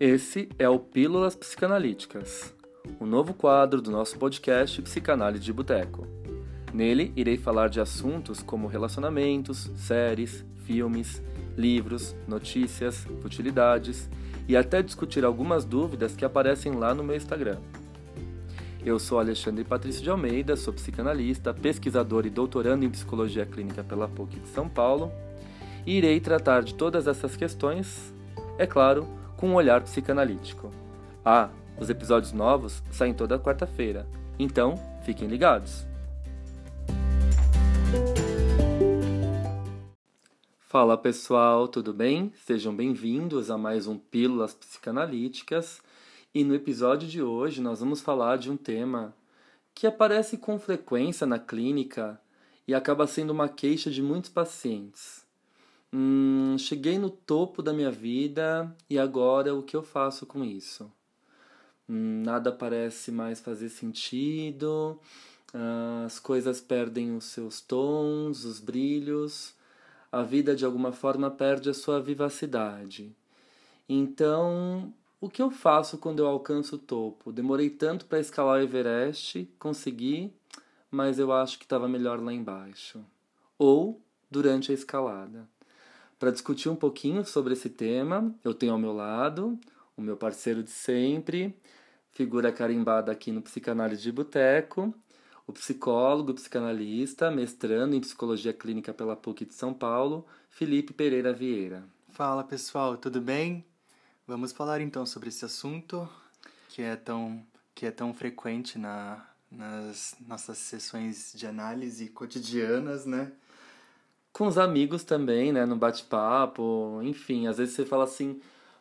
Esse é o Pílulas Psicanalíticas, o novo quadro do nosso podcast Psicanálise de Boteco. Nele, irei falar de assuntos como relacionamentos, séries, filmes, livros, notícias, futilidades e até discutir algumas dúvidas que aparecem lá no meu Instagram. Eu sou Alexandre Patrício de Almeida, sou psicanalista, pesquisador e doutorando em psicologia clínica pela PUC de São Paulo e irei tratar de todas essas questões, é claro, com um olhar psicanalítico. Ah, os episódios novos saem toda quarta-feira, então fiquem ligados! Fala pessoal, tudo bem? Sejam bem-vindos a mais um Pílulas Psicanalíticas. E no episódio de hoje nós vamos falar de um tema que aparece com frequência na clínica e acaba sendo uma queixa de muitos pacientes. Hum, cheguei no topo da minha vida e agora o que eu faço com isso? Hum, nada parece mais fazer sentido, as coisas perdem os seus tons, os brilhos, a vida de alguma forma perde a sua vivacidade. Então, o que eu faço quando eu alcanço o topo? Demorei tanto para escalar o Everest, consegui, mas eu acho que estava melhor lá embaixo. Ou durante a escalada. Para discutir um pouquinho sobre esse tema, eu tenho ao meu lado o meu parceiro de sempre, figura carimbada aqui no Psicanálise de Boteco, o psicólogo, psicanalista, mestrando em psicologia clínica pela PUC de São Paulo, Felipe Pereira Vieira. Fala pessoal, tudo bem? Vamos falar então sobre esse assunto que é tão, que é tão frequente na, nas nossas sessões de análise cotidianas, né? Com os amigos também, né? No bate-papo, enfim, às vezes você fala assim,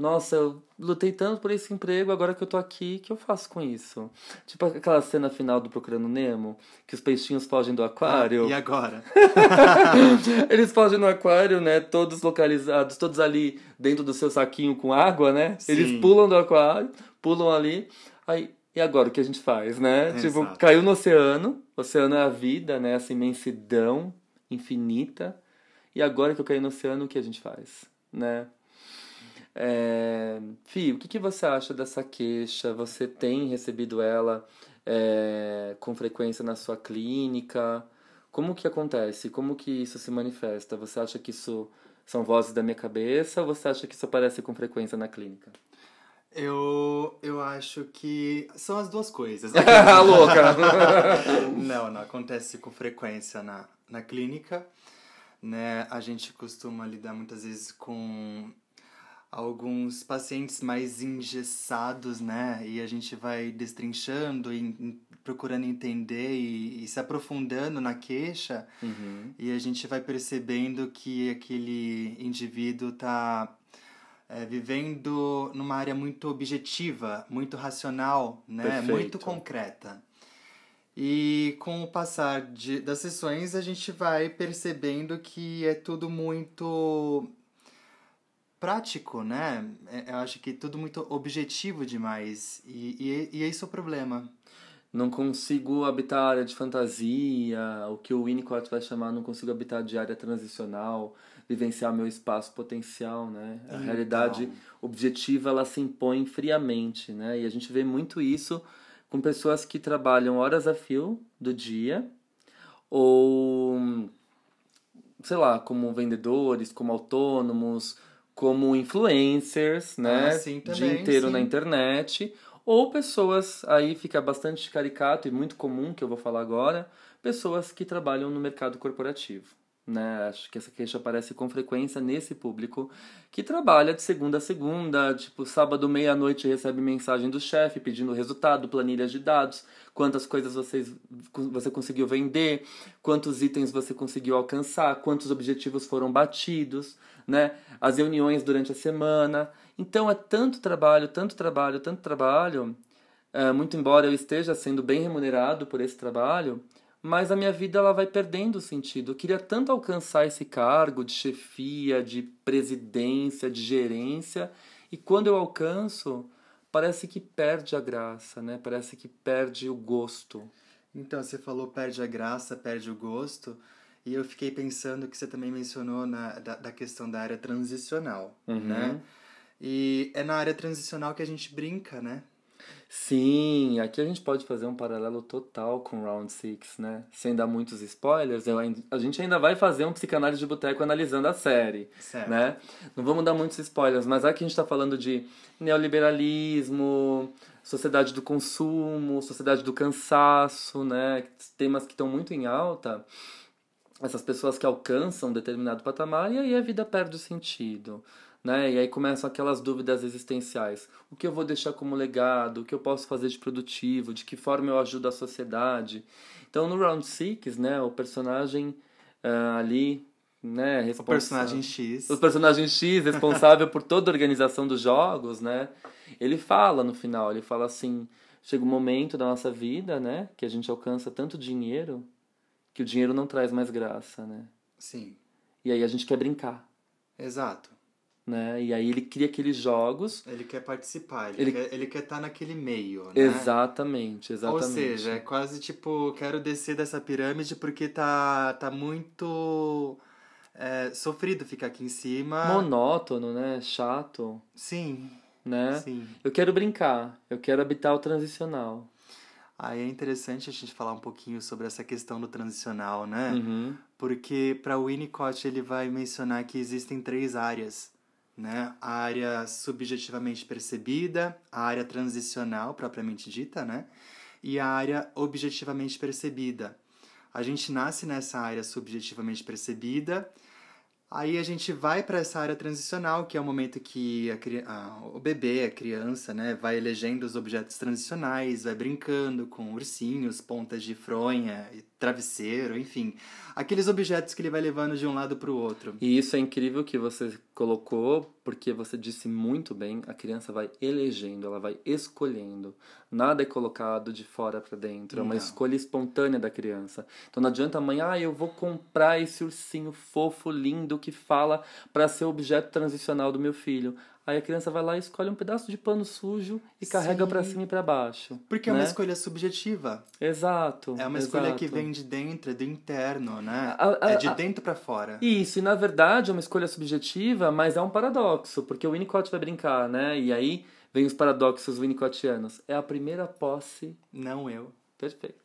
nossa, eu lutei tanto por esse emprego, agora que eu tô aqui, o que eu faço com isso? Tipo aquela cena final do Procurando Nemo, que os peixinhos fogem do aquário. Ah, e agora? Eles fogem no aquário, né? Todos localizados, todos ali dentro do seu saquinho com água, né? Sim. Eles pulam do aquário, pulam ali. Aí, e agora o que a gente faz, né? Exato. Tipo, caiu no oceano. O oceano é a vida, né? Essa imensidão infinita. E agora que eu caí no oceano, o que a gente faz, né? É... Fih, o que, que você acha dessa queixa? Você tem recebido ela é, com frequência na sua clínica? Como que acontece? Como que isso se manifesta? Você acha que isso são vozes da minha cabeça ou você acha que isso aparece com frequência na clínica? Eu, eu acho que são as duas coisas. Louca! não, não, acontece com frequência na, na clínica. Né? A gente costuma lidar muitas vezes com alguns pacientes mais engessados, né? E a gente vai destrinchando e procurando entender e, e se aprofundando na queixa. Uhum. E a gente vai percebendo que aquele indivíduo está é, vivendo numa área muito objetiva, muito racional, né? Perfeito. Muito concreta. E com o passar de, das sessões, a gente vai percebendo que é tudo muito prático, né? É, Eu acho que tudo muito objetivo demais. E, e, e esse é o problema. Não consigo habitar a área de fantasia, o que o Winnicott vai chamar não consigo habitar de área transicional, vivenciar meu espaço potencial, né? A Então. realidade objetiva ela se impõe friamente, né? E a gente vê muito isso com pessoas que trabalham horas a fio do dia ou sei lá, como vendedores, como autônomos, como influencers, né? Ah, sim, o dia também, inteiro sim. na internet, ou pessoas, aí fica bastante caricato e muito comum que eu vou falar agora, pessoas que trabalham no mercado corporativo. Né? Acho que essa queixa aparece com frequência nesse público que trabalha de segunda a segunda, tipo, sábado, meia-noite recebe mensagem do chefe pedindo resultado, planilhas de dados, quantas coisas vocês, você conseguiu vender, quantos itens você conseguiu alcançar, quantos objetivos foram batidos, né? As reuniões durante a semana. Então é tanto trabalho, tanto trabalho, tanto trabalho, é, muito embora eu esteja sendo bem remunerado por esse trabalho, mas a minha vida ela vai perdendo sentido. Eu queria tanto alcançar esse cargo de chefia, de presidência, de gerência, e quando eu alcanço, parece que perde a graça, né? Parece que perde o gosto. Então, você falou perde a graça, perde o gosto. E eu fiquei pensando que você também mencionou na, da, da questão da área transicional, Uhum. né? E é na área transicional que a gente brinca, né? Sim, aqui a gente pode fazer um paralelo total com Round Six, né? Sem dar muitos spoilers, ainda, a gente ainda vai fazer um psicanálise de boteco analisando a série, Certo. né? Não vamos dar muitos spoilers, mas aqui a gente está falando de neoliberalismo, sociedade do consumo, sociedade do cansaço, né? Temas que estão muito em alta. Essas pessoas que alcançam um determinado patamar e aí a vida perde o sentido. Né? E aí começam aquelas dúvidas existenciais. O que eu vou deixar como legado? O que eu posso fazer de produtivo? De que forma eu ajudo a sociedade? Então, no Round Six, né, o personagem ah, ali, né, O responsa- personagem X. o personagem X, responsável por toda a organização dos jogos, né? Ele fala no final, ele fala assim, chega um momento da nossa vida, né, que a gente alcança tanto dinheiro que o dinheiro não traz mais graça, né? Sim, E aí a gente quer brincar, exato. Né? E aí ele cria aqueles jogos. Ele quer participar, ele, Ele- quer ele quer estar naquele meio, né? Exatamente, exatamente. Ou seja, é quase tipo, quero descer dessa pirâmide porque tá, tá muito é, sofrido ficar aqui em cima. monótono, né? Chato, Sim, né? sim. Eu quero brincar, eu quero habitar o transicional. Aí é interessante a gente falar um pouquinho sobre essa questão do transicional, né? Uhum. Porque para o Winnicott ele vai mencionar que existem três áreas, né? A área subjetivamente percebida, a área transicional propriamente dita, né? E a área objetivamente percebida. A gente nasce nessa área subjetivamente percebida, aí a gente vai para essa área transicional, que é o momento que a, a- o bebê, a criança, né, vai elegendo os objetos transicionais, vai brincando com ursinhos, pontas de fronha, e travesseiro, enfim, aqueles objetos que ele vai levando de um lado para o outro. E isso é incrível que você colocou, porque você disse muito bem, a criança vai elegendo, ela vai escolhendo. Nada é colocado de fora para dentro, é uma escolha espontânea da criança. Então não adianta a mãe, ah, eu vou comprar esse ursinho fofo, lindo, que fala para ser objeto transicional do meu filho. Aí a criança vai lá e escolhe um pedaço de pano sujo e carrega para cima e para baixo. Porque é né? uma escolha subjetiva. Exato. É uma escolha que exato. Vem de dentro, é do interno, né? A- a- é de a- dentro para fora. Isso, e na verdade é uma escolha subjetiva, mas é um paradoxo, porque o Winnicott vai brincar, né? E aí vem os paradoxos winnicottianos. É a primeira posse Não eu. perfeito.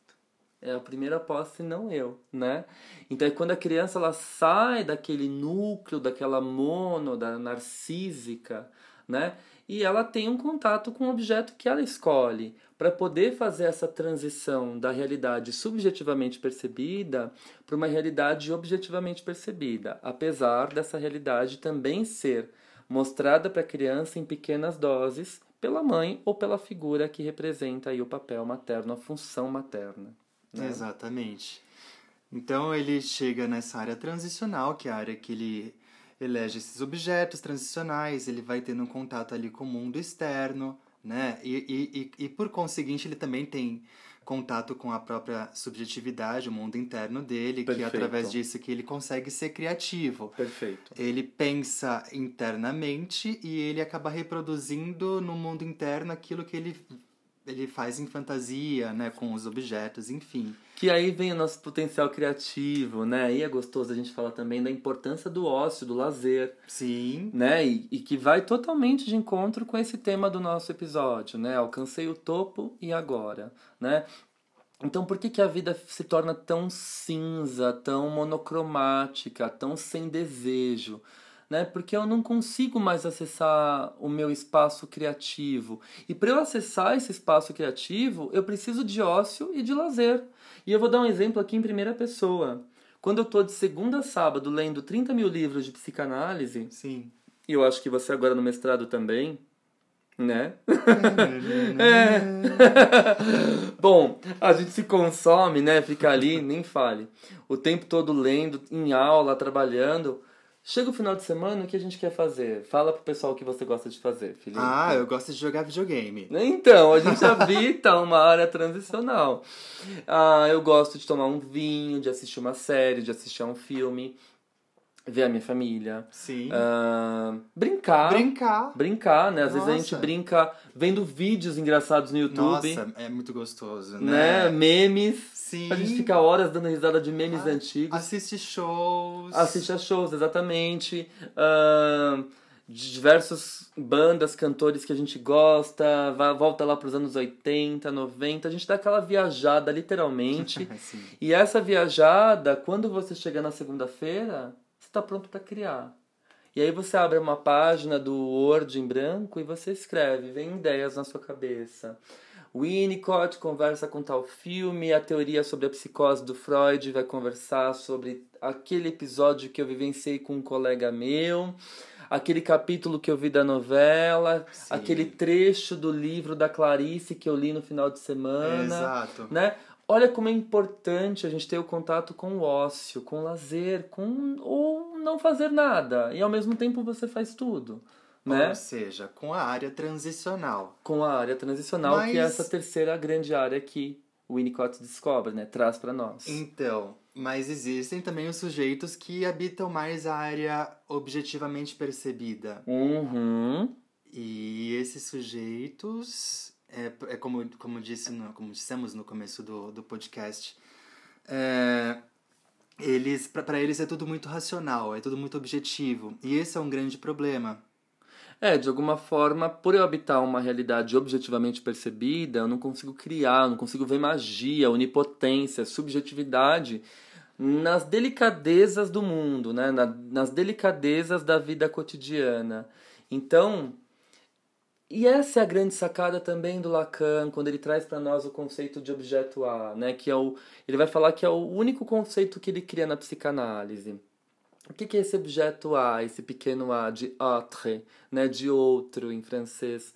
É a primeira posse, não eu, né? Então é quando a criança ela sai daquele núcleo, daquela mono, da narcísica, né? E ela tem um contato com o objeto que ela escolhe para poder fazer essa transição da realidade subjetivamente percebida para uma realidade objetivamente percebida, apesar dessa realidade também ser mostrada para a criança em pequenas doses pela mãe ou pela figura que representa aí o papel materno, a função materna. Né? Exatamente. Então ele chega nessa área transicional, que é a área que ele elege esses objetos transicionais, ele vai tendo um contato ali com o mundo externo, né? E, e, e, e por conseguinte ele também tem contato com a própria subjetividade, o mundo interno dele, que é Perfeito. através disso que ele consegue ser criativo. Perfeito. Ele pensa internamente e ele acaba reproduzindo no mundo interno aquilo que ele, ele faz em fantasia, né, com os objetos, enfim. Que aí vem o nosso potencial criativo, né? Aí é gostoso a gente falar também da importância do ócio, do lazer, Sim, né? E, e que vai totalmente de encontro com esse tema do nosso episódio, né? Alcancei o topo e agora, né? Então, por que, que a vida se torna tão cinza, tão monocromática, tão sem desejo? Né? Porque eu não consigo mais acessar o meu espaço criativo. E para eu acessar esse espaço criativo, eu preciso de ócio e de lazer. E eu vou dar um exemplo aqui em primeira pessoa. Quando eu estou de segunda a sábado lendo 30 mil livros de psicanálise, sim. e eu acho que você agora no mestrado também, né? é. Bom, a gente se consome, né? Fica ali, nem fale. O tempo todo lendo, em aula, trabalhando. Chega o final de semana, o que a gente quer fazer? Fala pro pessoal o que você gosta de fazer, Felipe. Ah, eu gosto de jogar videogame. Então, a gente habita uma área transicional. Ah, eu gosto de tomar um vinho, de assistir uma série, de assistir a um filme, ver a minha família. Sim. Ah, brincar. Brincar. Brincar, né? Às vezes a gente Nossa. brinca vendo vídeos engraçados no YouTube, Nossa, é muito gostoso, né? né? Memes. Sim. A gente fica horas dando risada de memes Ah, antigos. Assiste shows. Assiste a shows, exatamente. Ah, de diversas bandas, cantores que a gente gosta, vai, volta lá para os anos 80, 90, a gente dá aquela viajada literalmente. e essa viajada, quando você chega na segunda-feira, está pronto para criar. E aí você abre uma página do Word em branco e você escreve, vem ideias na sua cabeça. Winnicott conversa com tal filme, a teoria sobre a psicose do Freud vai conversar sobre aquele episódio que eu vivenciei com um colega meu, aquele capítulo que eu vi da novela, Sim. aquele trecho do livro da Clarice que eu li no final de semana. Exato. Né? Olha como é importante a gente ter o contato com o ócio, com o lazer, com ou não fazer nada. E ao mesmo tempo você faz tudo. Né? Ou seja, com a área transicional. Com a área transicional, Mas... que é essa terceira grande área que o Winnicott descobre, né? Traz para nós. Então, mas existem também os sujeitos que habitam mais a área objetivamente percebida. Uhum. E esses sujeitos, é, é como, como, disse no, como dissemos no começo do, do podcast, é, eles para eles é tudo muito racional, é tudo muito objetivo. E esse é um grande problema é, de alguma forma, por eu habitar uma realidade objetivamente percebida, eu não consigo criar, eu não consigo ver magia, onipotência, subjetividade nas delicadezas do mundo, né? Na, nas delicadezas da vida cotidiana. Então, e essa é a grande sacada também do Lacan, quando ele traz para nós o conceito de objeto A, né? Que é o, ele vai falar que é o único conceito que ele cria na psicanálise. O que é esse objeto A, esse pequeno A de autre, né, de outro em francês?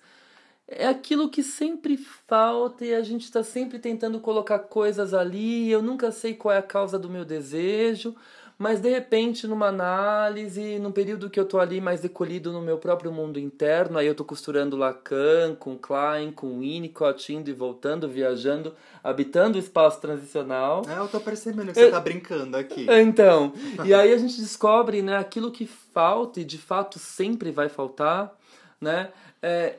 É aquilo que sempre falta e a gente está sempre tentando colocar coisas ali. Eu nunca sei qual é a causa do meu desejo, mas de repente, numa análise, num período que eu tô ali mais recolhido no meu próprio mundo interno, aí eu tô costurando Lacan com Klein, com Winnicott, indo e voltando, viajando, habitando o espaço transicional. É, eu tô percebendo que você tá brincando aqui. Então, e aí a gente descobre, né, aquilo que falta e de fato sempre vai faltar, né? É,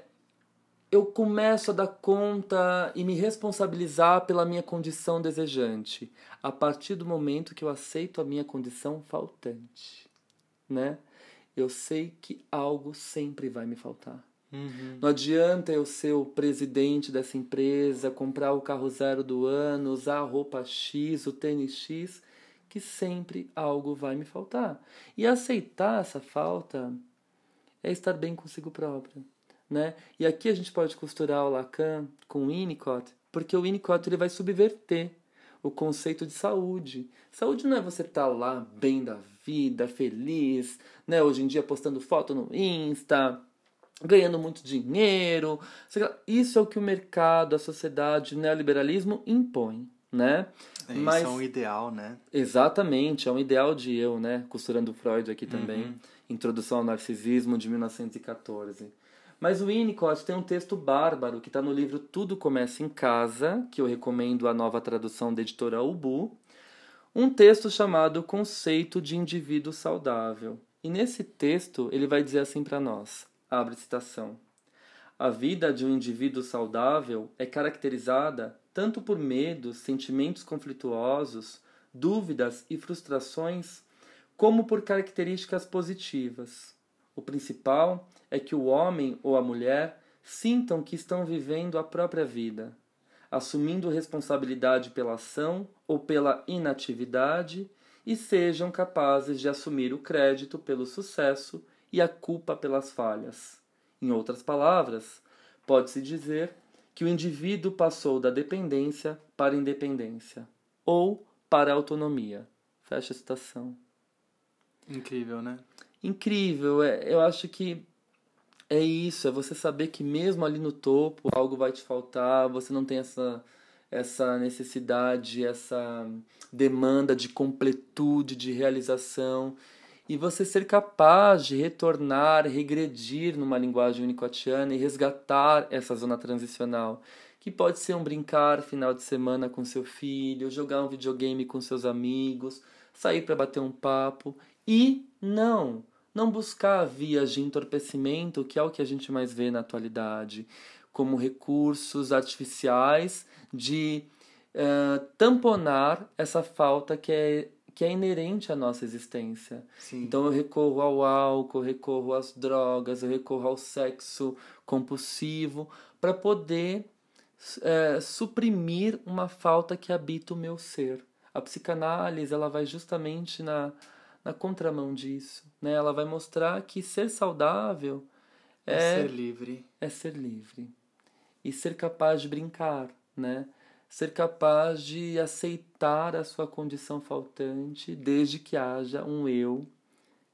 eu começo a dar conta e me responsabilizar pela minha condição desejante, a partir do momento que eu aceito a minha condição faltante, né? Eu sei que algo sempre vai me faltar. Uhum. Não adianta eu ser o presidente dessa empresa, comprar o carro zero do ano, usar a roupa X, o tênis X, que sempre algo vai me faltar. E aceitar essa falta é estar bem consigo próprio. Né? E aqui a gente pode costurar o Lacan com o Winnicott, porque o Winnicott ele vai subverter o conceito de saúde. Saúde não é você estar tá lá bem da vida, feliz, né? Hoje em dia postando foto no Insta, ganhando muito dinheiro. Isso é o que o mercado, a sociedade, o neoliberalismo impõe, né? É, Mas, isso é um ideal, né? Exatamente, é um ideal de eu, né? Costurando Freud aqui também. Uhum. Introdução ao Narcisismo de 1914. Mas o Winnicott tem um texto bárbaro que está no livro Tudo Começa em Casa, que eu recomendo a nova tradução da editora Ubu, um texto chamado Conceito de Indivíduo Saudável. E nesse texto ele vai dizer assim para nós, abre citação, a vida de um indivíduo saudável é caracterizada tanto por medos, sentimentos conflituosos, dúvidas e frustrações, como por características positivas. O principal é que o homem ou a mulher sintam que estão vivendo a própria vida, assumindo responsabilidade pela ação ou pela inatividade e sejam capazes de assumir o crédito pelo sucesso e a culpa pelas falhas. Em outras palavras, pode-se dizer que o indivíduo passou da dependência para independência ou para a autonomia. Fecha a citação. Incrível, né? Incrível. É, eu acho que é isso, é você saber que mesmo ali no topo algo vai te faltar, você não tem essa essa necessidade, essa demanda de completude, de realização, e você ser capaz de retornar, regredir numa linguagem unicotiana e resgatar essa zona transicional, que pode ser um brincar final de semana com seu filho, jogar um videogame com seus amigos, sair para bater um papo e não não buscar vias de entorpecimento, que é o que a gente mais vê na atualidade, como recursos artificiais de uh, tamponar essa falta que é, que é inerente à nossa existência. Sim. Então eu recorro ao álcool, recorro às drogas, eu recorro ao sexo compulsivo para poder é, suprimir uma falta que habita o meu ser. A psicanálise ela vai justamente na, na contramão disso. Né? Ela vai mostrar que ser saudável é, é ser livre. É ser livre. E ser capaz de brincar, né? Ser capaz de aceitar a sua condição faltante desde que haja um eu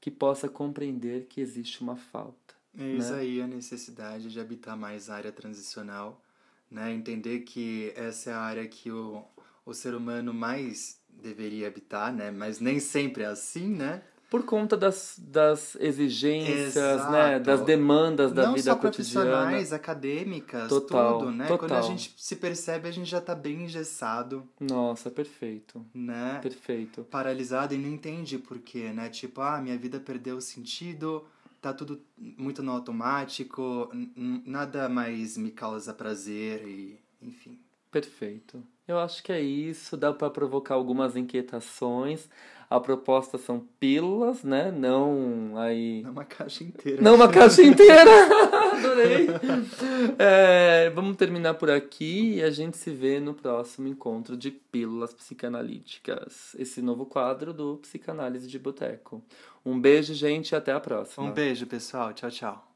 que possa compreender que existe uma falta. Eis né? aí a necessidade de habitar mais a área transicional, né? Entender que essa é a área que o, o ser humano mais deveria habitar, né? Mas nem sempre é assim, né? Por conta das, das exigências, Exato. né? Das demandas da Não vida só cotidiana. profissionais, acadêmicas, Total, tudo, né? total. Quando a gente se percebe, a gente já tá bem engessado, Nossa, perfeito. né? Perfeito. Paralisado e não entende por quê, né? Tipo, ah, minha vida perdeu sentido, tá tudo muito no automático, nada mais me causa prazer e, enfim. Perfeito. Eu acho que é isso. Dá para provocar algumas inquietações. A proposta são pílulas, né? Não aí. É uma caixa inteira. Não uma caixa inteira! Adorei! É, vamos terminar por aqui e a gente se vê no próximo encontro de Pílulas Psicanalíticas. Esse novo quadro do Psicanálise de Boteco. Um beijo, gente, e até a próxima. Um beijo, pessoal. Tchau, tchau.